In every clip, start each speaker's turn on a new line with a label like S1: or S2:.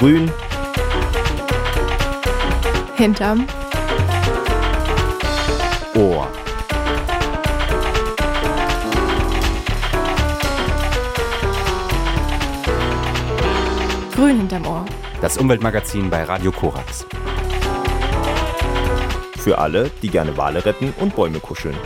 S1: Grün.
S2: Hinterm.
S1: Ohr.
S2: Grün hinterm Ohr.
S1: Das Umweltmagazin bei Radio Korax.
S3: Für alle, die gerne Wale retten und Bäume kuscheln.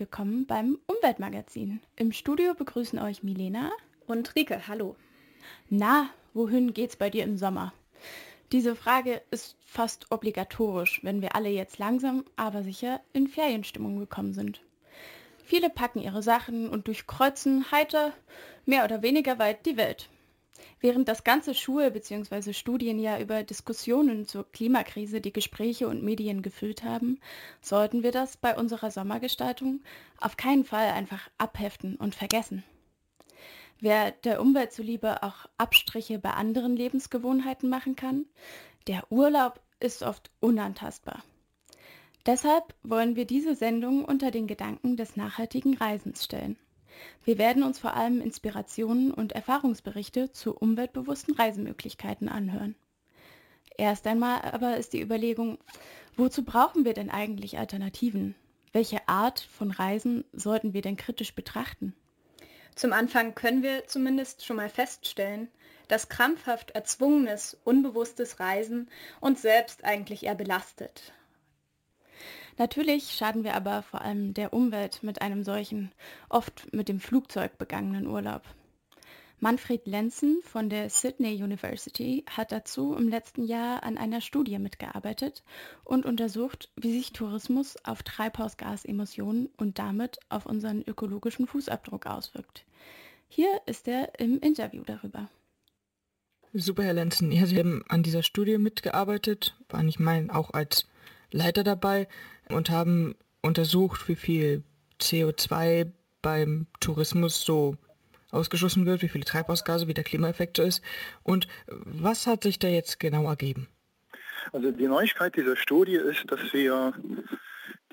S4: Willkommen beim Umweltmagazin. Im Studio begrüßen euch Milena
S5: Und Rike, hallo.
S4: Na, wohin geht's bei dir im Sommer? Diese Frage ist fast obligatorisch, wenn wir alle jetzt langsam, aber sicher in Ferienstimmung gekommen sind. Viele packen ihre Sachen und durchkreuzen heiter, mehr oder weniger weit die Welt. Während das ganze Schul- bzw. Studienjahr über Diskussionen zur Klimakrise die Gespräche und Medien gefüllt haben, sollten wir das bei unserer Sommergestaltung auf keinen Fall einfach abheften und vergessen. Wer der Umwelt zuliebe auch Abstriche bei anderen Lebensgewohnheiten machen kann, der Urlaub ist oft unantastbar. Deshalb wollen wir diese Sendung unter den Gedanken des nachhaltigen Reisens stellen. Wir werden uns vor allem Inspirationen und Erfahrungsberichte zu umweltbewussten Reisemöglichkeiten anhören. Erst einmal aber ist die Überlegung, wozu brauchen wir denn eigentlich Alternativen? Welche Art von Reisen sollten wir denn kritisch betrachten?
S5: Zum Anfang können wir zumindest schon mal feststellen, dass krampfhaft erzwungenes, unbewusstes Reisen uns selbst eigentlich eher belastet.
S4: Natürlich schaden wir aber vor allem der Umwelt mit einem solchen, oft mit dem Flugzeug begangenen Urlaub. Manfred Lenzen von der Sydney University hat dazu im letzten Jahr an einer Studie mitgearbeitet und untersucht, wie sich Tourismus auf Treibhausgasemissionen und damit auf unseren ökologischen Fußabdruck auswirkt. Hier ist er im Interview darüber.
S6: Super, Herr Lenzen. Ja, Sie haben an dieser Studie mitgearbeitet, waren ich meine auch als Leiter dabei und haben untersucht, wie viel CO2 beim Tourismus so ausgeschlossen wird, wie viele Treibhausgase, wie der Klimaeffekt so ist. Und was hat sich da jetzt genau ergeben?
S7: Also die Neuigkeit dieser Studie ist, dass wir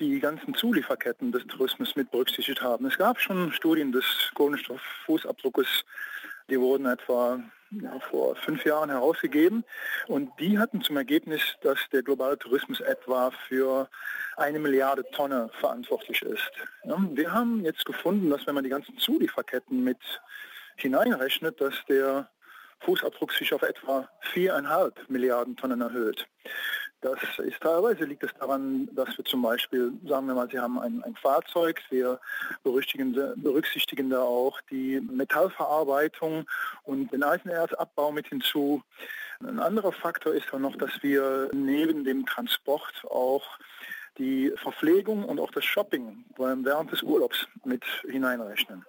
S7: die ganzen Zulieferketten des Tourismus mit berücksichtigt haben. Es gab schon Studien des Kohlenstofffußabdruckes, die wurden etwa ja, vor fünf Jahren herausgegeben und die hatten zum Ergebnis, dass der globale Tourismus etwa für eine Milliarde Tonne verantwortlich ist. Ja, wir haben jetzt gefunden, dass wenn man die ganzen Zulieferketten mit hineinrechnet, dass der Fußabdruck sich auf etwa viereinhalb Milliarden Tonnen erhöht. Das ist teilweise liegt es daran, dass wir zum Beispiel, sagen wir mal, Sie haben ein, ein Fahrzeug, wir berücksichtigen, berücksichtigen da auch die Metallverarbeitung und den Eisenerzabbau mit hinzu. Ein anderer Faktor ist dann noch, dass wir neben dem Transport auch die Verpflegung und auch das Shopping während des Urlaubs mit hineinrechnen.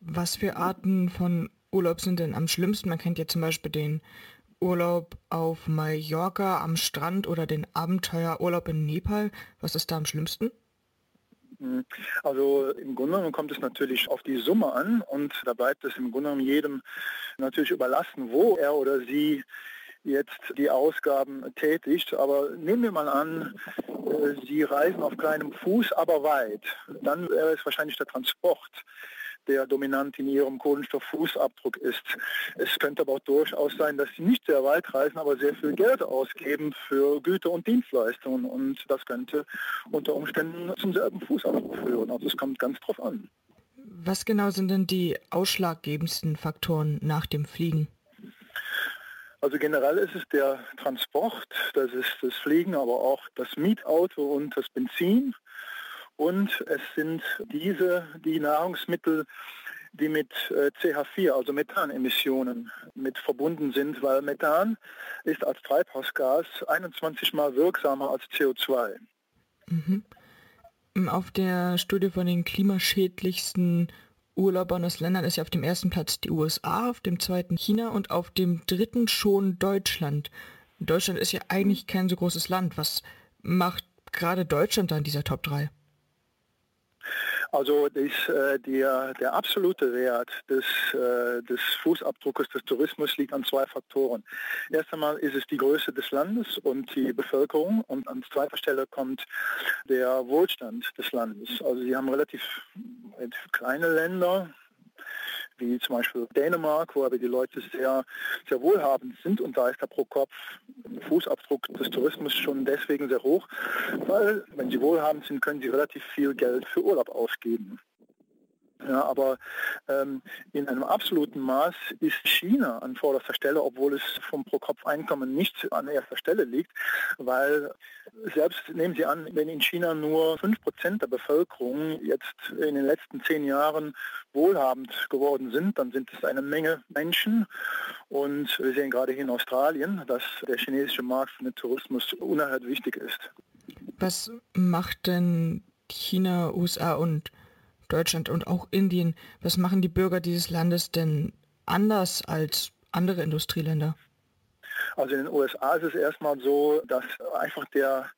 S6: Was für Arten von Urlaub sind denn am schlimmsten? Man kennt ja zum Beispiel den Urlaub auf Mallorca am Strand oder den Abenteuerurlaub in Nepal. Was ist da am schlimmsten?
S7: Also im Grunde genommen kommt es natürlich auf die Summe an und da bleibt es im Grunde genommen jedem natürlich überlassen, wo er oder sie jetzt die Ausgaben tätigt. Aber nehmen wir mal an, Sie reisen auf kleinem Fuß, aber weit. Dann wäre es wahrscheinlich der Transport der dominant in ihrem Kohlenstofffußabdruck ist. Es könnte aber auch durchaus sein, dass sie nicht sehr weit reisen, aber sehr viel Geld ausgeben für Güter und Dienstleistungen und das könnte unter Umständen zum selben Fußabdruck führen. Also es kommt ganz drauf an.
S6: Was genau sind denn die ausschlaggebendsten Faktoren nach dem Fliegen?
S7: Also generell ist es der Transport, das ist das Fliegen, aber auch das Mietauto und das Benzin. Und es sind diese, die Nahrungsmittel, die mit CH4, also Methanemissionen, mit verbunden sind, weil Methan ist als Treibhausgas 21 mal wirksamer als CO2.
S6: Mhm. Auf der Studie von den klimaschädlichsten Urlaubern aus Ländern ist ja auf dem ersten Platz die USA, auf dem zweiten China und auf dem dritten schon Deutschland. Deutschland ist ja eigentlich kein so großes Land. Was macht gerade Deutschland da in dieser Top 3?
S7: Also das, äh, der, der absolute Wert des, äh, des Fußabdruckes des Tourismus liegt an zwei Faktoren. Erst einmal ist es die Größe des Landes und die Bevölkerung und an zweiter Stelle kommt der Wohlstand des Landes. Also sie haben relativ, relativ kleine Länder, wie zum Beispiel Dänemark, wo aber die Leute sehr, sehr wohlhabend sind und da ist der Pro-Kopf-Fußabdruck des Tourismus schon deswegen sehr hoch, weil wenn sie wohlhabend sind, können sie relativ viel Geld für Urlaub ausgeben. Ja, aber ähm, in einem absoluten Maß ist China an vorderster Stelle, obwohl es vom Pro-Kopf-Einkommen nicht an erster Stelle liegt, weil selbst nehmen Sie an, wenn in China nur 5% der Bevölkerung jetzt in den letzten zehn Jahren wohlhabend geworden sind, dann sind es eine Menge Menschen und wir sehen gerade hier in Australien, dass der chinesische Markt für den Tourismus unerhört wichtig ist.
S6: Was macht denn China, USA und Deutschland und auch Indien, was machen die Bürger dieses Landes denn anders als andere Industrieländer?
S7: Also in den USA ist es erstmal so, dass einfach der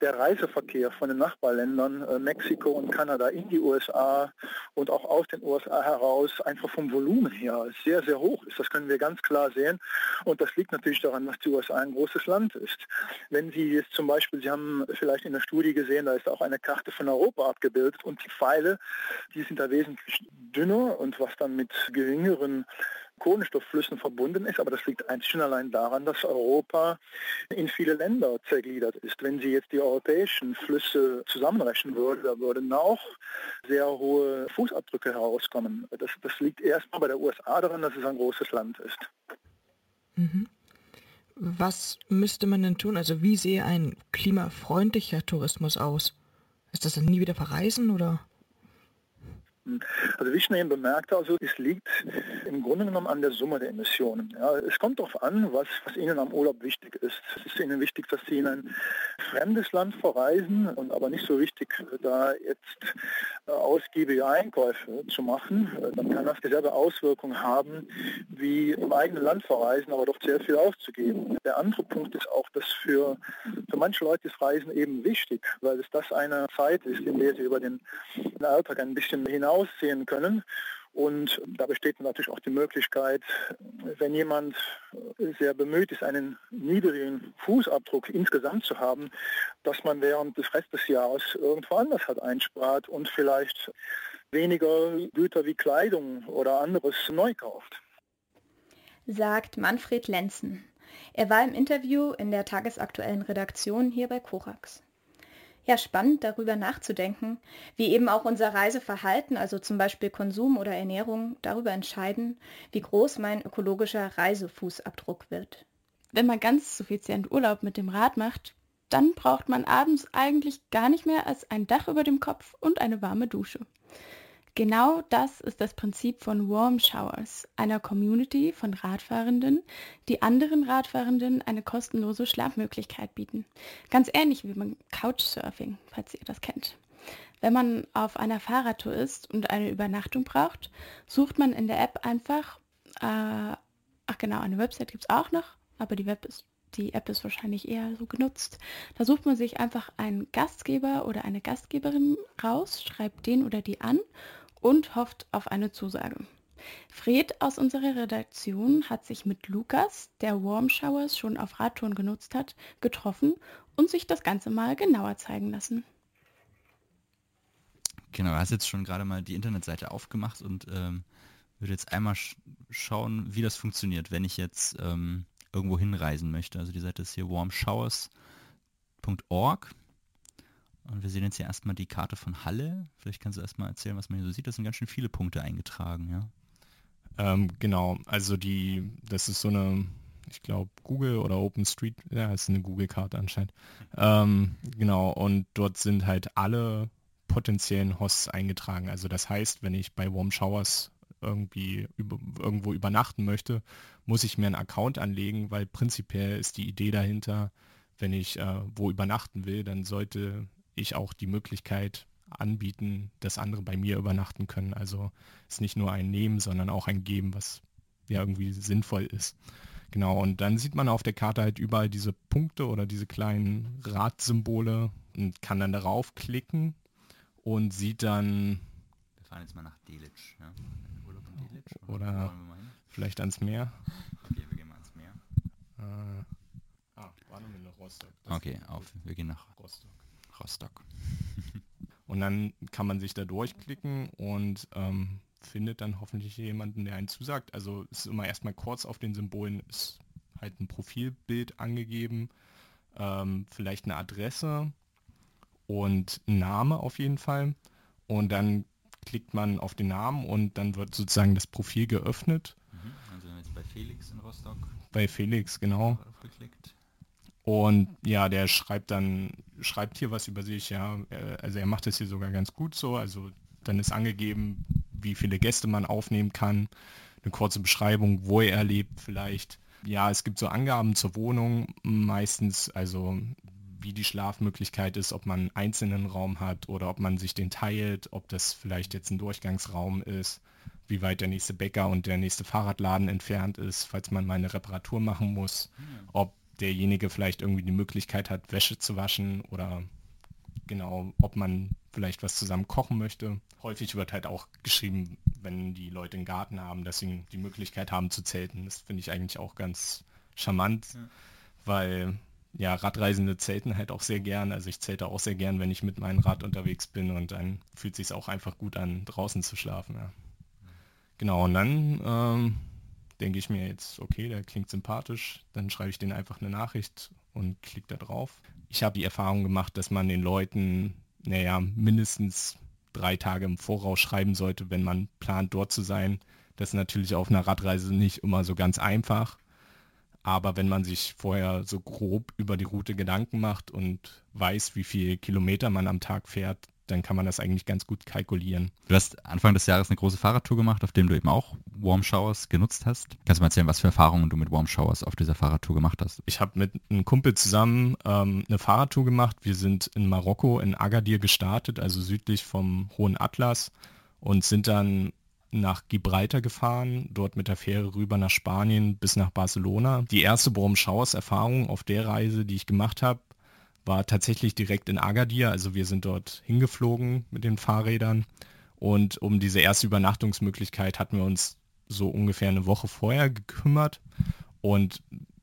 S7: der Reiseverkehr von den Nachbarländern äh, Mexiko und Kanada in die USA und auch aus den USA heraus einfach vom Volumen her sehr, sehr hoch ist. Das können wir ganz klar sehen. Und das liegt natürlich daran, dass die USA ein großes Land ist. Wenn Sie jetzt zum Beispiel, Sie haben vielleicht in der Studie gesehen, da ist auch eine Karte von Europa abgebildet und die Pfeile, die sind da wesentlich dünner und was dann mit geringeren Kohlenstoffflüssen verbunden ist, aber das liegt einzig und allein daran, dass Europa in viele Länder zergliedert ist. Wenn Sie jetzt die europäischen Flüsse zusammenrechnen würden, da würden auch sehr hohe Fußabdrücke herauskommen. Das, das liegt erstmal bei der USA daran, dass es ein großes Land ist.
S6: Mhm. Was müsste man denn tun? Also wie sehe ein klimafreundlicher Tourismus aus? Ist das dann nie wieder verreisen oder?
S7: Also wie ich eben bemerkte, also es liegt im Grunde genommen an der Summe der Emissionen. Ja, es kommt darauf an, was, was Ihnen am Urlaub wichtig ist. Es ist Ihnen wichtig, dass Sie in ein fremdes Land verreisen und aber nicht so wichtig, da jetzt ausgiebige Einkäufe zu machen. Äh, dann kann das dieselbe Auswirkung haben, wie im eigenen Land verreisen, aber doch sehr viel auszugeben. Der andere Punkt ist auch, dass für, für manche Leute ist Reisen eben wichtig, weil es das eine Zeit ist, in der sie über den Alltag ein bisschen hinaus aussehen können. Und da besteht natürlich auch die Möglichkeit, wenn jemand sehr bemüht ist, einen niedrigen Fußabdruck insgesamt zu haben, dass man während des Rest des Jahres irgendwo anders hat einspart und vielleicht weniger Güter wie Kleidung oder anderes neu kauft.
S5: Sagt Manfred Lenzen. Er war im Interview in der tagesaktuellen Redaktion hier bei Korax ja spannend, darüber nachzudenken, wie eben auch unser Reiseverhalten, also zum Beispiel Konsum oder Ernährung, darüber entscheiden, wie groß mein ökologischer Reisefußabdruck wird.
S4: Wenn man ganz suffizient Urlaub mit dem Rad macht, dann braucht man abends eigentlich gar nicht mehr als ein Dach über dem Kopf und eine warme Dusche. Genau das ist das Prinzip von Warm Showers, einer Community von Radfahrenden, die anderen Radfahrenden eine kostenlose Schlafmöglichkeit bieten. Ganz ähnlich wie beim Couchsurfing, falls ihr das kennt. Wenn man auf einer Fahrradtour ist und eine Übernachtung braucht, sucht man in der App einfach, äh, ach genau, eine Website gibt es auch noch, aber die, Web ist, die App ist wahrscheinlich eher so genutzt. Da sucht man sich einfach einen Gastgeber oder eine Gastgeberin raus, schreibt den oder die an und hofft auf eine Zusage. Fred aus unserer Redaktion hat sich mit Lukas, der Warm Showers schon auf Radtouren genutzt hat, getroffen und sich das Ganze mal genauer zeigen lassen.
S8: Genau, hat jetzt schon gerade mal die Internetseite aufgemacht und ähm, würde jetzt einmal sch schauen, wie das funktioniert, wenn ich jetzt ähm, irgendwo hinreisen möchte. Also die Seite ist hier warmshowers.org und wir sehen jetzt hier erstmal die Karte von Halle. Vielleicht kannst du erstmal erzählen, was man hier so sieht. Das sind ganz schön viele Punkte eingetragen, ja.
S9: Ähm, genau, also die, das ist so eine, ich glaube, Google oder OpenStreet, ja, ist eine Google-Karte anscheinend. Ähm, genau, und dort sind halt alle potenziellen Hosts eingetragen. Also das heißt, wenn ich bei Warm Showers irgendwie über, irgendwo übernachten möchte, muss ich mir einen Account anlegen, weil prinzipiell ist die Idee dahinter, wenn ich äh, wo übernachten will, dann sollte ich auch die Möglichkeit anbieten, dass andere bei mir übernachten können. Also es ist nicht nur ein Nehmen, sondern auch ein Geben, was ja irgendwie sinnvoll ist. Genau, und dann sieht man auf der Karte halt überall diese Punkte oder diese kleinen Radsymbole und kann dann darauf klicken und sieht dann
S8: fahren jetzt mal nach Delitzsch. Ja? Urlaub in Delitzsch,
S9: oder vielleicht ans Meer.
S8: Okay, wir gehen mal ans Meer.
S9: Äh, ah, wir noch Rostock. Das
S8: okay, auf. Wir gehen nach
S9: Rostock.
S8: Rostock.
S9: und dann kann man sich da durchklicken und ähm, findet dann hoffentlich jemanden, der einen zusagt. Also es ist immer erstmal kurz auf den Symbolen ist halt ein Profilbild angegeben, ähm, vielleicht eine Adresse und ein Name auf jeden Fall. Und dann klickt man auf den Namen und dann wird sozusagen das Profil geöffnet.
S8: Mhm, also jetzt bei Felix in Rostock.
S9: Bei Felix, genau. Und ja, der schreibt dann, schreibt hier was über sich, ja. Also er macht das hier sogar ganz gut so. Also dann ist angegeben, wie viele Gäste man aufnehmen kann, eine kurze Beschreibung, wo er lebt vielleicht. Ja, es gibt so Angaben zur Wohnung meistens, also wie die Schlafmöglichkeit ist, ob man einen einzelnen Raum hat oder ob man sich den teilt, ob das vielleicht jetzt ein Durchgangsraum ist, wie weit der nächste Bäcker und der nächste Fahrradladen entfernt ist, falls man mal eine Reparatur machen muss, ob derjenige vielleicht irgendwie die Möglichkeit hat, Wäsche zu waschen oder genau, ob man vielleicht was zusammen kochen möchte. Häufig wird halt auch geschrieben, wenn die Leute einen Garten haben, dass sie die Möglichkeit haben zu zelten. Das finde ich eigentlich auch ganz charmant, ja. weil ja, Radreisende zelten halt auch sehr gern. Also ich zelte auch sehr gern, wenn ich mit meinem Rad unterwegs bin und dann fühlt sich auch einfach gut an, draußen zu schlafen. Ja. Genau, und dann ähm, denke ich mir jetzt, okay, der klingt sympathisch, dann schreibe ich den einfach eine Nachricht und klicke da drauf. Ich habe die Erfahrung gemacht, dass man den Leuten, naja, mindestens drei Tage im Voraus schreiben sollte, wenn man plant, dort zu sein. Das ist natürlich auf einer Radreise nicht immer so ganz einfach. Aber wenn man sich vorher so grob über die Route Gedanken macht und weiß, wie viele Kilometer man am Tag fährt, dann kann man das eigentlich ganz gut kalkulieren.
S8: Du hast Anfang des Jahres eine große Fahrradtour gemacht, auf dem du eben auch Warm Showers genutzt hast. Kannst du mal erzählen, was für Erfahrungen du mit Warm Showers auf dieser Fahrradtour gemacht hast?
S9: Ich habe mit einem Kumpel zusammen ähm, eine Fahrradtour gemacht. Wir sind in Marokko, in Agadir gestartet, also südlich vom Hohen Atlas und sind dann nach Gibraltar gefahren, dort mit der Fähre rüber nach Spanien bis nach Barcelona. Die erste Warm Showers Erfahrung auf der Reise, die ich gemacht habe, war tatsächlich direkt in Agadir. Also wir sind dort hingeflogen mit den Fahrrädern und um diese erste Übernachtungsmöglichkeit hatten wir uns so ungefähr eine Woche vorher gekümmert und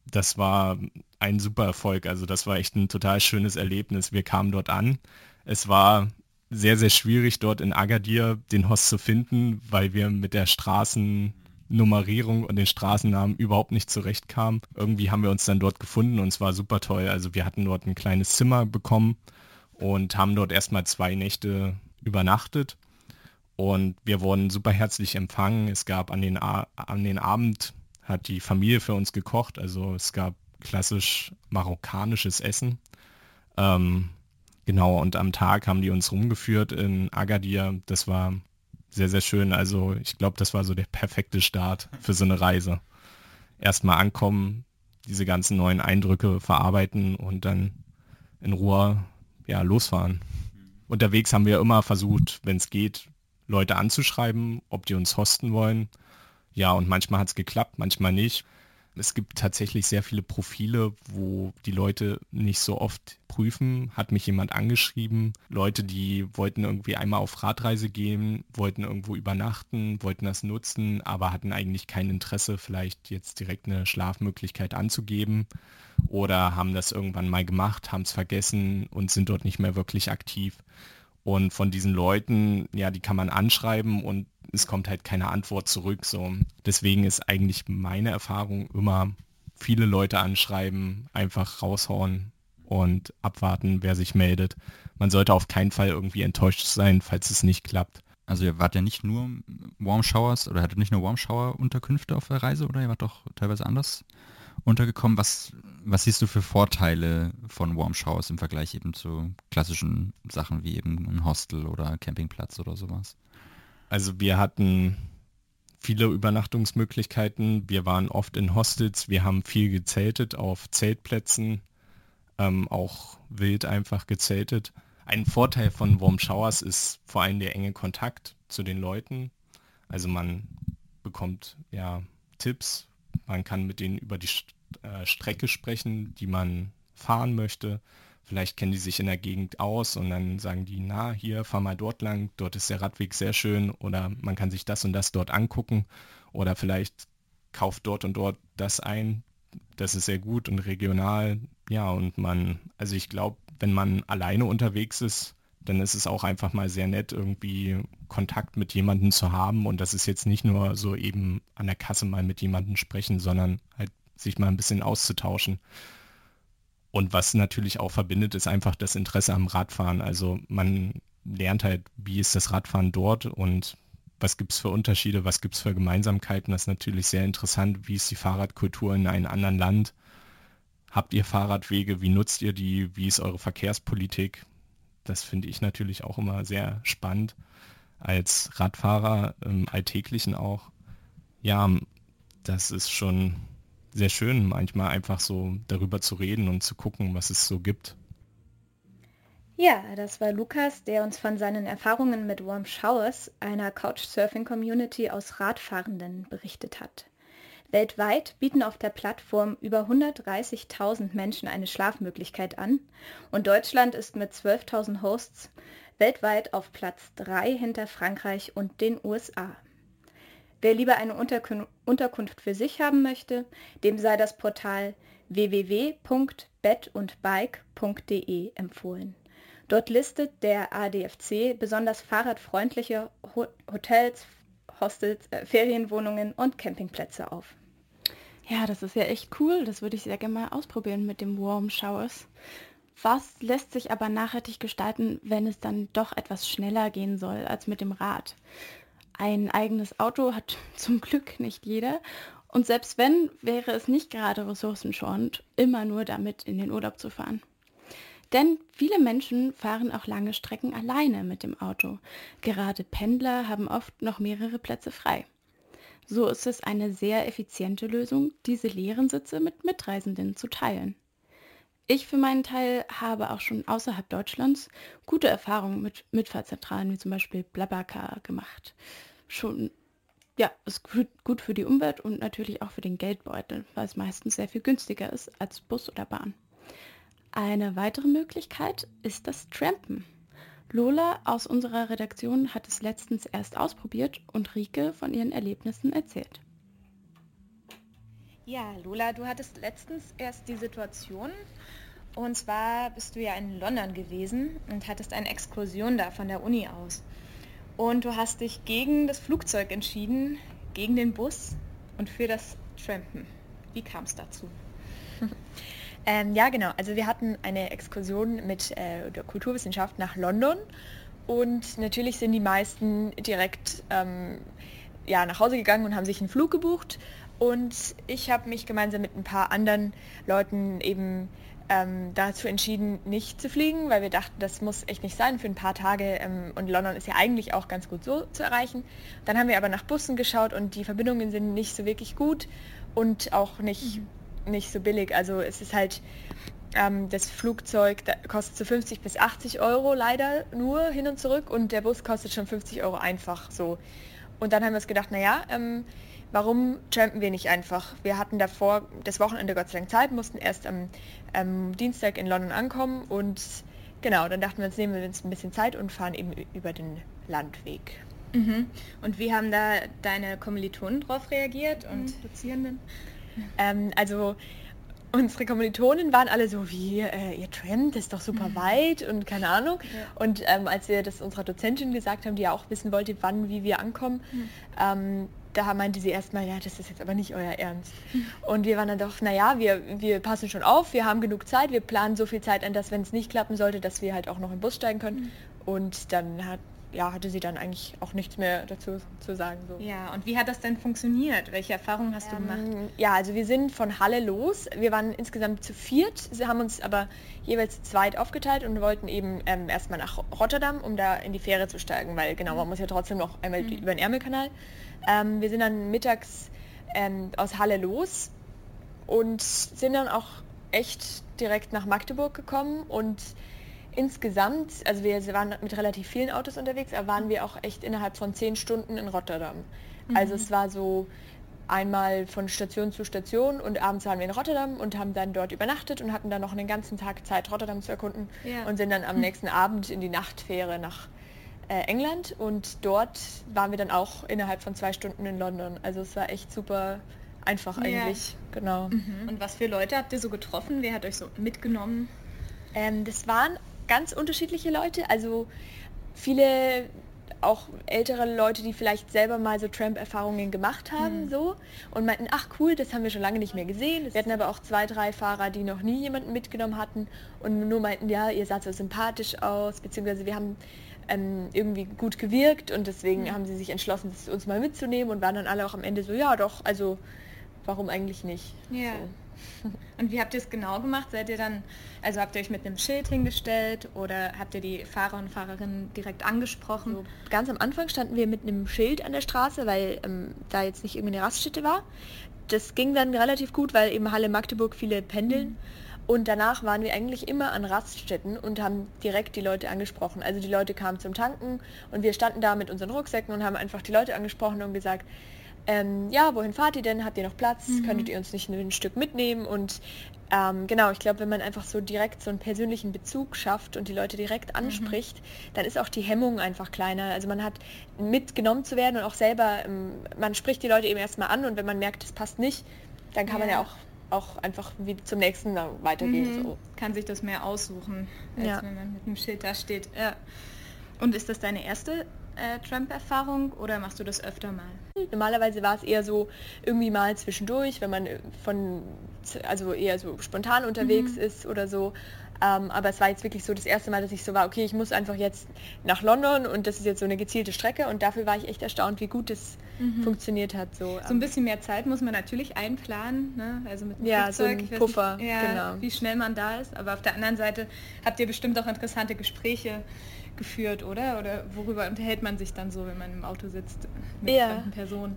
S9: das war ein super Erfolg. Also das war echt ein total schönes Erlebnis. Wir kamen dort an. Es war sehr, sehr schwierig, dort in Agadir den Host zu finden, weil wir mit der Straßen Nummerierung und den Straßennamen überhaupt nicht zurechtkam. Irgendwie haben wir uns dann dort gefunden und es war super toll. Also wir hatten dort ein kleines Zimmer bekommen und haben dort erstmal zwei Nächte übernachtet. Und wir wurden super herzlich empfangen. Es gab an den, an den Abend, hat die Familie für uns gekocht. Also es gab klassisch marokkanisches Essen. Ähm, genau, und am Tag haben die uns rumgeführt in Agadir. Das war sehr, sehr schön. Also ich glaube, das war so der perfekte Start für so eine Reise. Erstmal ankommen, diese ganzen neuen Eindrücke verarbeiten und dann in Ruhe ja, losfahren. Unterwegs haben wir immer versucht, wenn es geht, Leute anzuschreiben, ob die uns hosten wollen. Ja, und manchmal hat es geklappt, manchmal nicht. Es gibt tatsächlich sehr viele Profile, wo die Leute nicht so oft prüfen. Hat mich jemand angeschrieben. Leute, die wollten irgendwie einmal auf Radreise gehen, wollten irgendwo übernachten, wollten das nutzen, aber hatten eigentlich kein Interesse, vielleicht jetzt direkt eine Schlafmöglichkeit anzugeben oder haben das irgendwann mal gemacht, haben es vergessen und sind dort nicht mehr wirklich aktiv. Und von diesen Leuten, ja, die kann man anschreiben und es kommt halt keine Antwort zurück. So. Deswegen ist eigentlich meine Erfahrung immer viele Leute anschreiben, einfach raushauen und abwarten, wer sich meldet. Man sollte auf keinen Fall irgendwie enttäuscht sein, falls es nicht klappt.
S8: Also ihr wart ja nicht nur Warm Showers oder hattet nicht nur Warm Shower Unterkünfte auf der Reise oder ihr wart doch teilweise anders untergekommen. Was, was siehst du für Vorteile von Warm Showers im Vergleich eben zu klassischen Sachen wie eben ein Hostel oder Campingplatz oder sowas?
S9: Also wir hatten viele Übernachtungsmöglichkeiten. Wir waren oft in Hostels. Wir haben viel gezeltet auf Zeltplätzen, ähm, auch wild einfach gezeltet. Ein Vorteil von Warm Showers ist vor allem der enge Kontakt zu den Leuten. Also man bekommt ja Tipps, man kann mit denen über die äh, Strecke sprechen, die man fahren möchte. Vielleicht kennen die sich in der Gegend aus und dann sagen die, na, hier, fahr mal dort lang, dort ist der Radweg sehr schön oder man kann sich das und das dort angucken oder vielleicht kauft dort und dort das ein, das ist sehr gut und regional. Ja, und man, also ich glaube, wenn man alleine unterwegs ist, dann ist es auch einfach mal sehr nett, irgendwie Kontakt mit jemandem zu haben. Und das ist jetzt nicht nur so eben an der Kasse mal mit jemandem sprechen, sondern halt sich mal ein bisschen auszutauschen. Und was natürlich auch verbindet, ist einfach das Interesse am Radfahren. Also man lernt halt, wie ist das Radfahren dort und was gibt es für Unterschiede, was gibt es für Gemeinsamkeiten. Das ist natürlich sehr interessant. Wie ist die Fahrradkultur in einem anderen Land? Habt ihr Fahrradwege? Wie nutzt ihr die? Wie ist eure Verkehrspolitik? Das finde ich natürlich auch immer sehr spannend als Radfahrer im Alltäglichen auch. Ja, das ist schon sehr schön, manchmal einfach so darüber zu reden und zu gucken, was es so gibt.
S5: Ja, das war Lukas, der uns von seinen Erfahrungen mit Warm Showers, einer Couchsurfing-Community aus Radfahrenden, berichtet hat. Weltweit bieten auf der Plattform über 130.000 Menschen eine Schlafmöglichkeit an und Deutschland ist mit 12.000 Hosts weltweit auf Platz 3 hinter Frankreich und den USA. Wer lieber eine Unterkun Unterkunft für sich haben möchte, dem sei das Portal www.bettundbike.de empfohlen. Dort listet der ADFC besonders fahrradfreundliche Hotels, Hostels, äh, Ferienwohnungen und Campingplätze auf.
S4: Ja, das ist ja echt cool. Das würde ich sehr gerne mal ausprobieren mit dem Warm Showers. Was lässt sich aber nachhaltig gestalten, wenn es dann doch etwas schneller gehen soll als mit dem Rad? Ein eigenes Auto hat zum Glück nicht jeder. Und selbst wenn, wäre es nicht gerade ressourcenschonend, immer nur damit in den Urlaub zu fahren. Denn viele Menschen fahren auch lange Strecken alleine mit dem Auto. Gerade Pendler haben oft noch mehrere Plätze frei. So ist es eine sehr effiziente Lösung, diese leeren Sitze mit Mitreisenden zu teilen. Ich für meinen Teil habe auch schon außerhalb Deutschlands gute Erfahrungen mit Mitfahrzentralen wie zum Beispiel Blablacar gemacht. Schon, ja, ist gut für die Umwelt und natürlich auch für den Geldbeutel, weil es meistens sehr viel günstiger ist als Bus oder Bahn. Eine weitere Möglichkeit ist das Trampen. Lola aus unserer Redaktion hat es letztens erst ausprobiert und Rike von ihren Erlebnissen erzählt.
S5: Ja, Lola, du hattest letztens erst die Situation, und zwar bist du ja in London gewesen und hattest eine Exkursion da von der Uni aus. Und du hast dich gegen das Flugzeug entschieden, gegen den Bus und für das Trampen. Wie kam es dazu?
S10: Ähm, ja, genau. Also wir hatten eine Exkursion mit äh, der Kulturwissenschaft nach London und natürlich sind die meisten direkt ähm, ja, nach Hause gegangen und haben sich einen Flug gebucht. Und ich habe mich gemeinsam mit ein paar anderen Leuten eben ähm, dazu entschieden, nicht zu fliegen, weil wir dachten, das muss echt nicht sein für ein paar Tage. Ähm, und London ist ja eigentlich auch ganz gut so zu erreichen. Dann haben wir aber nach Bussen geschaut und die Verbindungen sind nicht so wirklich gut und auch nicht mhm nicht so billig. Also es ist halt, ähm, das Flugzeug da kostet so 50 bis 80 Euro leider nur hin und zurück und der Bus kostet schon 50 Euro einfach so. Und dann haben wir uns gedacht, naja, ähm, warum trampen wir nicht einfach? Wir hatten davor das Wochenende Gott sei Dank Zeit, mussten erst am ähm, Dienstag in London ankommen und genau, dann dachten wir uns, nehmen wir uns ein bisschen Zeit und fahren eben über den Landweg.
S5: Mhm. Und wie haben da deine Kommilitonen drauf reagiert und mhm. Dozierenden?
S10: Ähm, also unsere Kommilitonen waren alle so wie, äh, ihr das ist doch super mhm. weit und keine Ahnung. Ja. Und ähm, als wir das unserer Dozentin gesagt haben, die ja auch wissen wollte, wann, wie wir ankommen, mhm. ähm, da meinte sie erstmal, ja, das ist jetzt aber nicht euer Ernst. Mhm. Und wir waren dann doch, naja, wir, wir passen schon auf, wir haben genug Zeit, wir planen so viel Zeit an, dass wenn es nicht klappen sollte, dass wir halt auch noch im Bus steigen können. Mhm. Und dann hat ja, hatte sie dann eigentlich auch nichts mehr dazu zu sagen. So.
S5: Ja, und wie hat das denn funktioniert? Welche Erfahrungen hast ähm, du gemacht?
S10: Ja, also wir sind von Halle los. Wir waren insgesamt zu viert. Sie haben uns aber jeweils zweit aufgeteilt und wollten eben ähm, erstmal nach Rotterdam, um da in die Fähre zu steigen, weil genau, man muss ja trotzdem noch einmal mhm. über den Ärmelkanal. Ähm, wir sind dann mittags ähm, aus Halle los und sind dann auch echt direkt nach Magdeburg gekommen und insgesamt, also wir waren mit relativ vielen Autos unterwegs, aber waren wir auch echt innerhalb von zehn Stunden in Rotterdam. Mhm. Also es war so einmal von Station zu Station und abends waren wir in Rotterdam und haben dann dort übernachtet und hatten dann noch einen ganzen Tag Zeit, Rotterdam zu erkunden
S5: Ja.
S10: und sind dann am nächsten Abend in die Nachtfähre nach äh, England und dort waren wir dann auch innerhalb von zwei Stunden in London. Also es war echt super einfach
S5: Ja.
S10: eigentlich. Genau.
S5: Und was für Leute habt ihr so getroffen? Wer hat euch so mitgenommen?
S10: Ähm, das waren ganz unterschiedliche Leute, also viele auch ältere Leute, die vielleicht selber mal so Tramp-Erfahrungen gemacht haben, so und meinten, ach cool, das haben wir schon lange nicht mehr gesehen. Wir hatten aber auch zwei, drei Fahrer, die noch nie jemanden mitgenommen hatten und nur meinten, ja, ihr saht so sympathisch aus, beziehungsweise wir haben ähm, irgendwie gut gewirkt und deswegen haben sie sich entschlossen, uns mal mitzunehmen und waren dann alle auch am Ende so, ja doch, also warum eigentlich nicht?
S5: Ja.
S10: So.
S5: Und wie habt ihr es genau gemacht? Seid ihr dann, also habt ihr euch mit einem Schild hingestellt oder habt ihr die Fahrer und Fahrerinnen direkt angesprochen?
S10: So, ganz am Anfang standen wir mit einem Schild an der Straße, weil ähm, da jetzt nicht irgendwie eine Raststätte war. Das ging dann relativ gut, weil eben Halle Magdeburg viele pendeln. Und danach waren wir eigentlich immer an Raststätten und haben direkt die Leute angesprochen. Also die Leute kamen zum Tanken und wir standen da mit unseren Rucksäcken und haben einfach die Leute angesprochen und gesagt, ähm, ja, wohin fahrt ihr denn? Habt ihr noch Platz? Könntet ihr uns nicht ein Stück mitnehmen? Und ähm, genau, ich glaube, wenn man einfach so direkt so einen persönlichen Bezug schafft und die Leute direkt anspricht, dann ist auch die Hemmung einfach kleiner. Also man hat mitgenommen zu werden und auch selber, ähm, man spricht die Leute eben erstmal an und wenn man merkt, es passt nicht, dann kann man
S5: Ja.
S10: ja auch, auch einfach wie zum nächsten weitergehen.
S5: Mhm.
S10: So.
S5: Kann sich das mehr aussuchen, als
S10: Ja.
S5: wenn man mit einem Schild da steht. Ja. Und ist das deine erste äh, Tramp-Erfahrung oder machst du das öfter mal?
S10: Normalerweise war es eher so irgendwie mal zwischendurch, wenn man äh, von, also eher so spontan unterwegs ist oder so. Ähm, aber es war jetzt wirklich so das erste Mal, dass ich so war, okay, ich muss einfach jetzt nach London und das ist jetzt so eine gezielte Strecke und dafür war ich echt erstaunt, wie gut es funktioniert hat. So,
S5: So ein bisschen mehr Zeit muss man natürlich einplanen, ne? also mit dem
S10: Ja, so
S5: Flugzeug.
S10: ein
S5: Ich weiß
S10: Puffer,
S5: nicht, ja,
S10: genau.
S5: wie schnell man da ist. Aber auf der anderen Seite habt ihr bestimmt auch interessante Gespräche geführt, oder? Oder worüber unterhält man sich dann so, wenn man im Auto sitzt mit
S10: Ja.
S5: fremden Personen?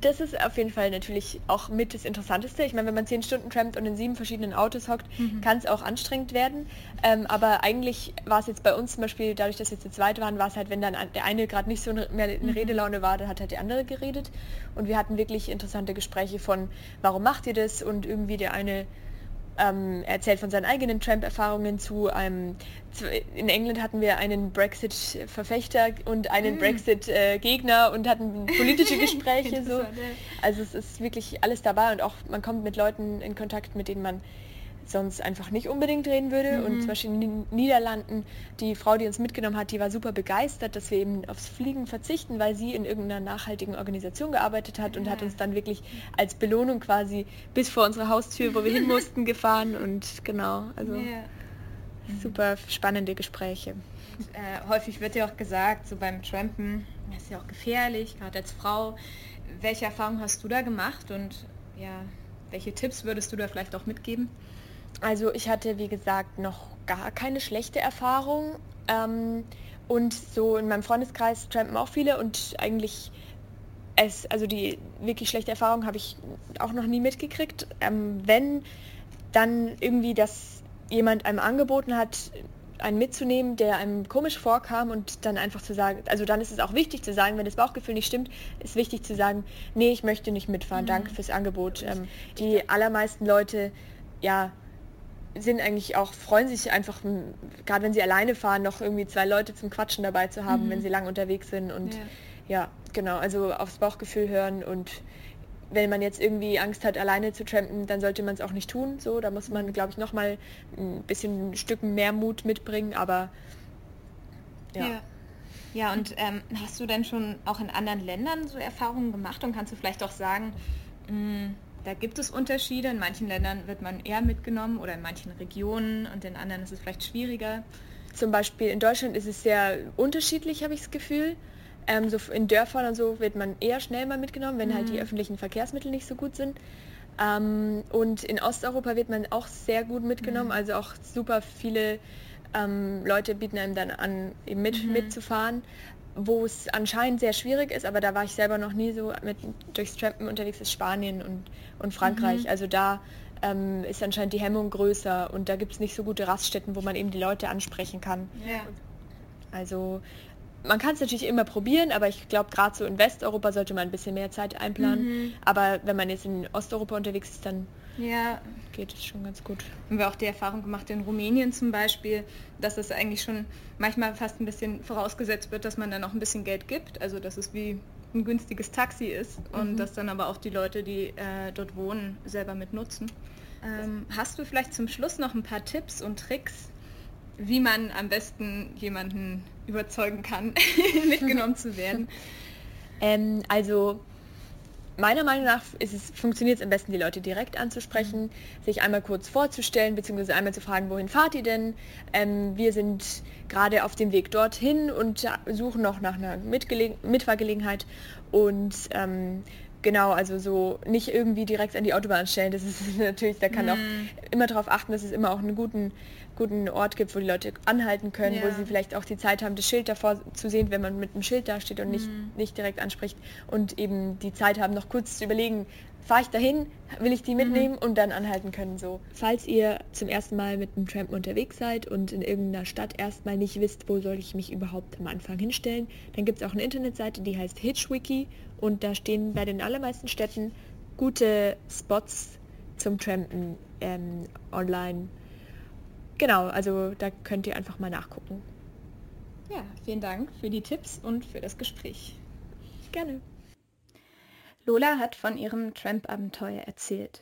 S10: Das ist auf jeden Fall natürlich auch mit das Interessanteste. Ich meine, wenn man zehn Stunden trampt und in sieben verschiedenen Autos hockt, kann es auch anstrengend werden. Ähm, aber eigentlich war es jetzt bei uns zum Beispiel, dadurch, dass wir zu zweit waren, war es halt, wenn dann der eine gerade nicht so mehr in Redelaune war, dann hat halt der andere geredet. Und wir hatten wirklich interessante Gespräche von, warum macht ihr das? Und irgendwie der eine ähm, erzählt von seinen eigenen Tramp-Erfahrungen zu einem, zu, in England hatten wir einen Brexit-Verfechter und einen Brexit-Gegner und hatten politische Gespräche so. Also es ist wirklich alles dabei und auch man kommt mit Leuten in Kontakt, mit denen man sonst einfach nicht unbedingt reden würde. Und zum Beispiel in den Niederlanden, die Frau, die uns mitgenommen hat, die war super begeistert, dass wir eben aufs Fliegen verzichten, weil sie in irgendeiner nachhaltigen Organisation gearbeitet hat und hat uns dann wirklich als Belohnung quasi bis vor unsere Haustür, wo wir hin mussten, gefahren. Und genau, also
S5: Ja.
S10: super spannende Gespräche.
S5: Äh, häufig wird ja auch gesagt, so beim Trampen, das ist ja auch gefährlich, gerade als Frau. Welche Erfahrungen hast du da gemacht und ja, welche Tipps würdest du da vielleicht auch mitgeben?
S10: Also ich hatte, wie gesagt, noch gar keine schlechte Erfahrung. Ähm, und so in meinem Freundeskreis trampen auch viele und eigentlich es, also die wirklich schlechte Erfahrung habe ich auch noch nie mitgekriegt. Ähm, wenn dann irgendwie, dass jemand einem angeboten hat, einen mitzunehmen, der einem komisch vorkam und dann einfach zu sagen, also dann ist es auch wichtig zu sagen, wenn das Bauchgefühl nicht stimmt, ist wichtig zu sagen, nee, ich möchte nicht mitfahren, danke fürs Angebot. Ähm, die allermeisten Leute, ja, sind eigentlich auch, freuen sich einfach, gerade wenn sie alleine fahren, noch irgendwie zwei Leute zum Quatschen dabei zu haben, wenn sie lang unterwegs sind und
S5: Ja.
S10: ja, genau, also aufs Bauchgefühl hören und wenn man jetzt irgendwie Angst hat, alleine zu trampen, dann sollte man es auch nicht tun. So, da muss man, glaube ich, noch mal ein bisschen ein Stück mehr Mut mitbringen, aber ja.
S5: Ja, ja und ähm, hast du denn schon auch in anderen Ländern so Erfahrungen gemacht und kannst du vielleicht auch sagen, mh, da gibt es Unterschiede, in manchen Ländern wird man eher mitgenommen oder in manchen Regionen und in anderen ist es vielleicht schwieriger.
S10: Zum Beispiel in Deutschland ist es sehr unterschiedlich, habe ich das Gefühl. Ähm, so in Dörfern und so wird man eher schnell mal mitgenommen, wenn halt die öffentlichen Verkehrsmittel nicht so gut sind. Ähm, und in Osteuropa wird man auch sehr gut mitgenommen. Also auch super viele ähm, Leute bieten einem dann an, eben mit, mitzufahren, wo es anscheinend sehr schwierig ist, aber da war ich selber noch nie so mit durchs Trampen unterwegs, ist Spanien und, und Frankreich. Also da ähm, ist anscheinend die Hemmung größer und da gibt es nicht so gute Raststätten, wo man eben die Leute ansprechen kann.
S5: Ja.
S10: Also man kann es natürlich immer probieren, aber ich glaube, gerade so in Westeuropa sollte man ein bisschen mehr Zeit einplanen. Mhm. Aber wenn man jetzt in Osteuropa unterwegs ist, dann ja. geht es schon ganz gut.
S5: Haben wir auch die Erfahrung gemacht in Rumänien zum Beispiel, dass es eigentlich schon manchmal fast ein bisschen vorausgesetzt wird, dass man dann auch ein bisschen Geld gibt. Also dass es wie ein günstiges Taxi ist mhm. und dass dann aber auch die Leute, die äh, dort wohnen, selber mit nutzen. Ähm, hast du vielleicht zum Schluss noch ein paar Tipps und Tricks, wie man am besten jemanden überzeugen kann, mitgenommen zu werden?
S10: Ähm, also meiner Meinung nach es, funktioniert es am besten, die Leute direkt anzusprechen, mhm. sich einmal kurz vorzustellen, beziehungsweise einmal zu fragen, wohin fahrt ihr denn? Ähm, wir sind gerade auf dem Weg dorthin und suchen noch nach einer Mitfahrgelegenheit und ähm, Genau, also so nicht irgendwie direkt an die Autobahn stellen. Das ist natürlich, da kann mm. auch mhm. immer darauf achten, dass es immer auch einen guten, guten Ort gibt, wo die Leute anhalten können, ja. wo sie vielleicht auch die Zeit haben, das Schild davor zu sehen, wenn man mit einem Schild dasteht und mm. nicht, mhm. nicht direkt anspricht und eben die Zeit haben, noch kurz zu überlegen, fahre ich dahin, will ich die mitnehmen mhm. und dann anhalten können. So. Falls ihr zum ersten Mal mit einem Tramp unterwegs seid und in irgendeiner Stadt erstmal nicht wisst, wo soll ich mich überhaupt am Anfang hinstellen, dann gibt es auch eine Internetseite, die heißt Hitchwiki und da stehen bei den allermeisten Städten gute Spots zum Trampen ähm, online. Genau, also da könnt ihr einfach mal nachgucken.
S5: Ja, vielen Dank für die Tipps und für das Gespräch.
S10: Gerne.
S5: Lola hat von ihrem Tramp-Abenteuer erzählt.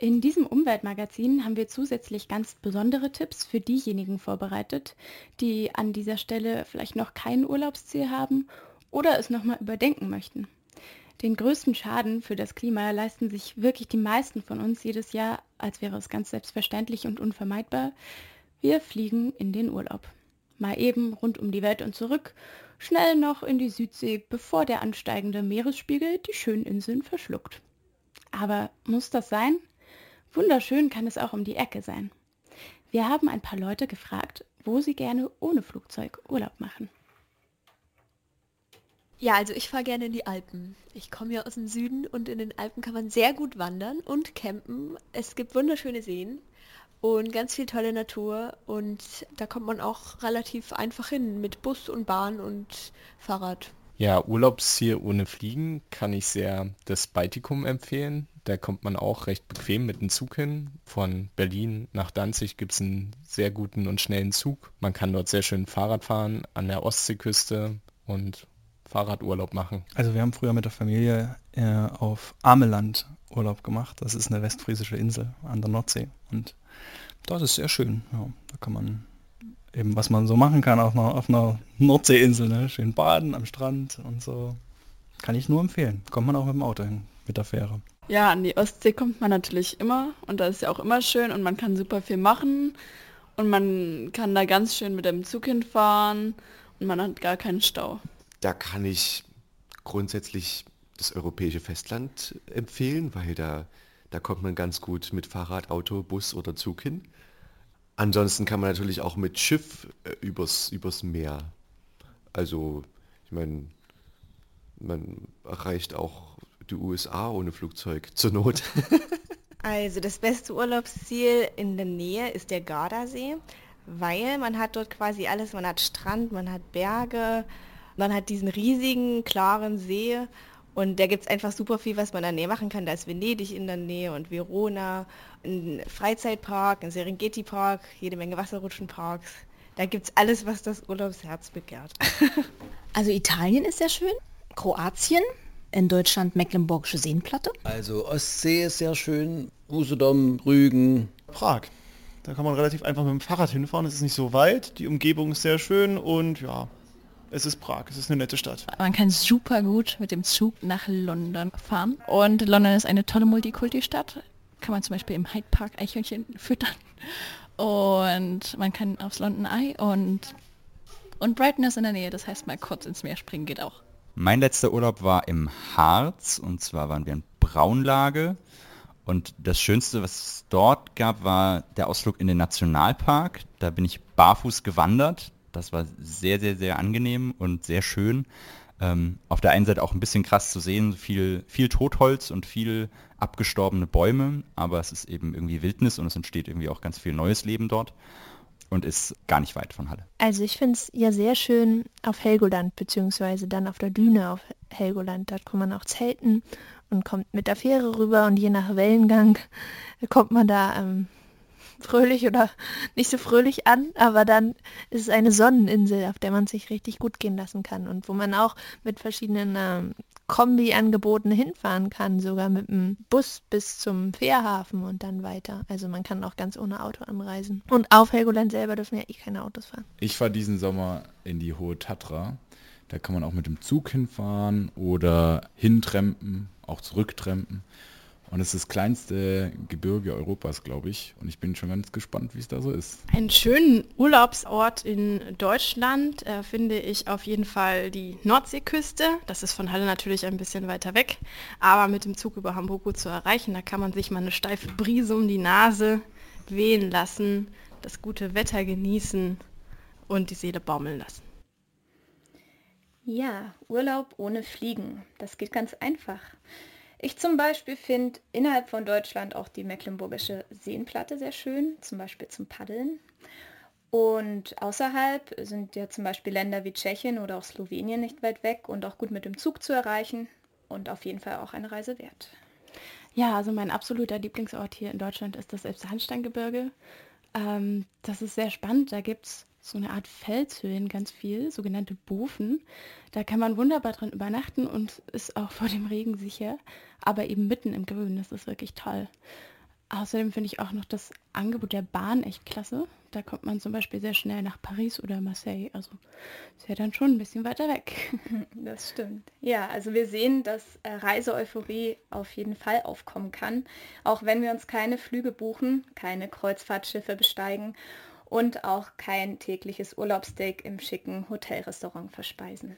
S4: In diesem Umweltmagazin haben wir zusätzlich ganz besondere Tipps für diejenigen vorbereitet, die an dieser Stelle vielleicht noch kein Urlaubsziel haben oder es nochmal überdenken möchten. Den größten Schaden für das Klima leisten sich wirklich die meisten von uns jedes Jahr, als wäre es ganz selbstverständlich und unvermeidbar. Wir fliegen in den Urlaub. Mal eben rund um die Welt und zurück schnell noch in die Südsee, bevor der ansteigende Meeresspiegel die schönen Inseln verschluckt. Aber muss das sein? Wunderschön kann es auch um die Ecke sein. Wir haben ein paar Leute gefragt, wo sie gerne ohne Flugzeug Urlaub machen.
S10: Ja, also ich fahre gerne in die Alpen. Ich komme ja aus dem Süden und in den Alpen kann man sehr gut wandern und campen. Es gibt wunderschöne Seen und ganz viel tolle Natur und da kommt man auch relativ einfach hin mit Bus und Bahn und Fahrrad.
S9: Ja, Urlaubsziel ohne Fliegen kann ich sehr das Baltikum empfehlen. Da kommt man auch recht bequem mit dem Zug hin. Von Berlin nach Danzig gibt es einen sehr guten und schnellen Zug. Man kann dort sehr schön Fahrrad fahren an der Ostseeküste und Fahrradurlaub machen.
S11: Also wir haben früher mit der Familie äh, auf Ameland Urlaub gemacht. Das ist eine westfriesische Insel an der Nordsee. Und das ist sehr schön. Ja, da kann man eben, was man so machen kann auf einer, auf einer Nordseeinsel, ne? schön baden am Strand und so. Kann ich nur empfehlen. Kommt man auch mit dem Auto hin, mit der Fähre.
S12: Ja, an die Ostsee kommt man natürlich immer und da ist ja auch immer schön und man kann super viel machen und man kann da ganz schön mit dem Zug hinfahren und man hat gar keinen Stau.
S13: Da kann ich grundsätzlich das europäische Festland empfehlen, weil da, da kommt man ganz gut mit Fahrrad, Auto, Bus oder Zug hin. Ansonsten kann man natürlich auch mit Schiff äh, übers, übers Meer. Also, ich meine, man erreicht auch die USA ohne Flugzeug zur Not.
S14: also das beste Urlaubsziel in der Nähe ist der Gardasee, weil man hat dort quasi alles, man hat Strand, man hat Berge, man hat diesen riesigen, klaren See und da gibt es einfach super viel, was man in der Nähe machen kann. Da ist Venedig in der Nähe und Verona, ein Freizeitpark, ein Serengeti-Park, jede Menge Wasserrutschenparks. Da gibt es alles, was das Urlaubsherz begehrt.
S15: also Italien ist sehr schön, Kroatien, in Deutschland Mecklenburgische Seenplatte.
S16: Also Ostsee ist sehr schön, Usedom, Rügen.
S17: Prag. Da kann man relativ einfach mit dem Fahrrad hinfahren, es ist nicht so weit, die Umgebung ist sehr schön und ja, es ist Prag, es ist eine nette Stadt.
S18: Man kann super gut mit dem Zug nach London fahren. Und London ist eine tolle Multikulti-Stadt. Kann man zum Beispiel im Hyde Park Eichhörnchen füttern. Und man kann aufs London Eye und, und Brighton ist in der Nähe. Das heißt, mal kurz ins Meer springen geht auch.
S8: Mein letzter Urlaub war im Harz und zwar waren wir in Braunlage. Und das Schönste, was es dort gab, war der Ausflug in den Nationalpark. Da bin ich barfuß gewandert. Das war sehr, sehr, sehr angenehm und sehr schön. Ähm, auf der einen Seite auch ein bisschen krass zu sehen, viel, viel Totholz und viel abgestorbene Bäume, aber es ist eben irgendwie Wildnis und es entsteht irgendwie auch ganz viel neues Leben dort. und ist gar nicht weit von Halle.
S19: Also ich finde es ja sehr schön auf Helgoland, beziehungsweise dann auf der Düne auf Helgoland. Dort kann man auch zelten und kommt mit der Fähre rüber und je nach Wellengang kommt man da ähm, fröhlich oder nicht so fröhlich an, aber dann ist es eine Sonneninsel, auf der man sich richtig gut gehen lassen kann und wo man auch mit verschiedenen ähm, Kombi-Angeboten hinfahren kann, sogar mit dem Bus bis zum Fährhafen und dann weiter. Also man kann auch ganz ohne Auto anreisen. Und auf Helgoland selber dürfen ja eh keine Autos fahren.
S20: Ich fahre diesen Sommer in die Hohe Tatra. Da kann man auch mit dem Zug hinfahren oder hintrempen, auch zurücktrempen. Und es ist das kleinste Gebirge Europas, glaube ich. Und ich bin schon ganz gespannt, wie es da so ist.
S4: Einen schönen Urlaubsort in Deutschland äh, finde ich auf jeden Fall die Nordseeküste. Das ist von Halle natürlich ein bisschen weiter weg, aber mit dem Zug über Hamburg gut zu erreichen. Da kann man sich mal eine steife Brise um die Nase wehen lassen, das gute Wetter genießen und die Seele baumeln lassen.
S5: Ja, Urlaub ohne Fliegen. Das geht ganz einfach. Ich zum Beispiel finde innerhalb von Deutschland auch die mecklenburgische Seenplatte sehr schön, zum Beispiel zum Paddeln. Und außerhalb sind ja zum Beispiel Länder wie Tschechien oder auch Slowenien nicht weit weg und auch gut mit dem Zug zu erreichen und auf jeden Fall auch eine Reise wert.
S4: Ja, also mein absoluter Lieblingsort hier in Deutschland ist das Elbsandsteingebirge. Ähm, das ist sehr spannend. Da gibt es so eine Art Felshöhen ganz viel, sogenannte Bofen. Da kann man wunderbar drin übernachten und ist auch vor dem Regen sicher, aber eben mitten im Grün. Das ist wirklich toll. Außerdem finde ich auch noch das Angebot der Bahn echt klasse. Da kommt man zum Beispiel sehr schnell nach Paris oder Marseille. Also ist ja dann schon ein bisschen weiter weg.
S5: Das stimmt. Ja, also wir sehen, dass äh, Reiseeuphorie auf jeden Fall aufkommen kann, auch wenn wir uns keine Flüge buchen, keine Kreuzfahrtschiffe besteigen und auch kein tägliches Urlaubssteak im schicken Hotelrestaurant verspeisen.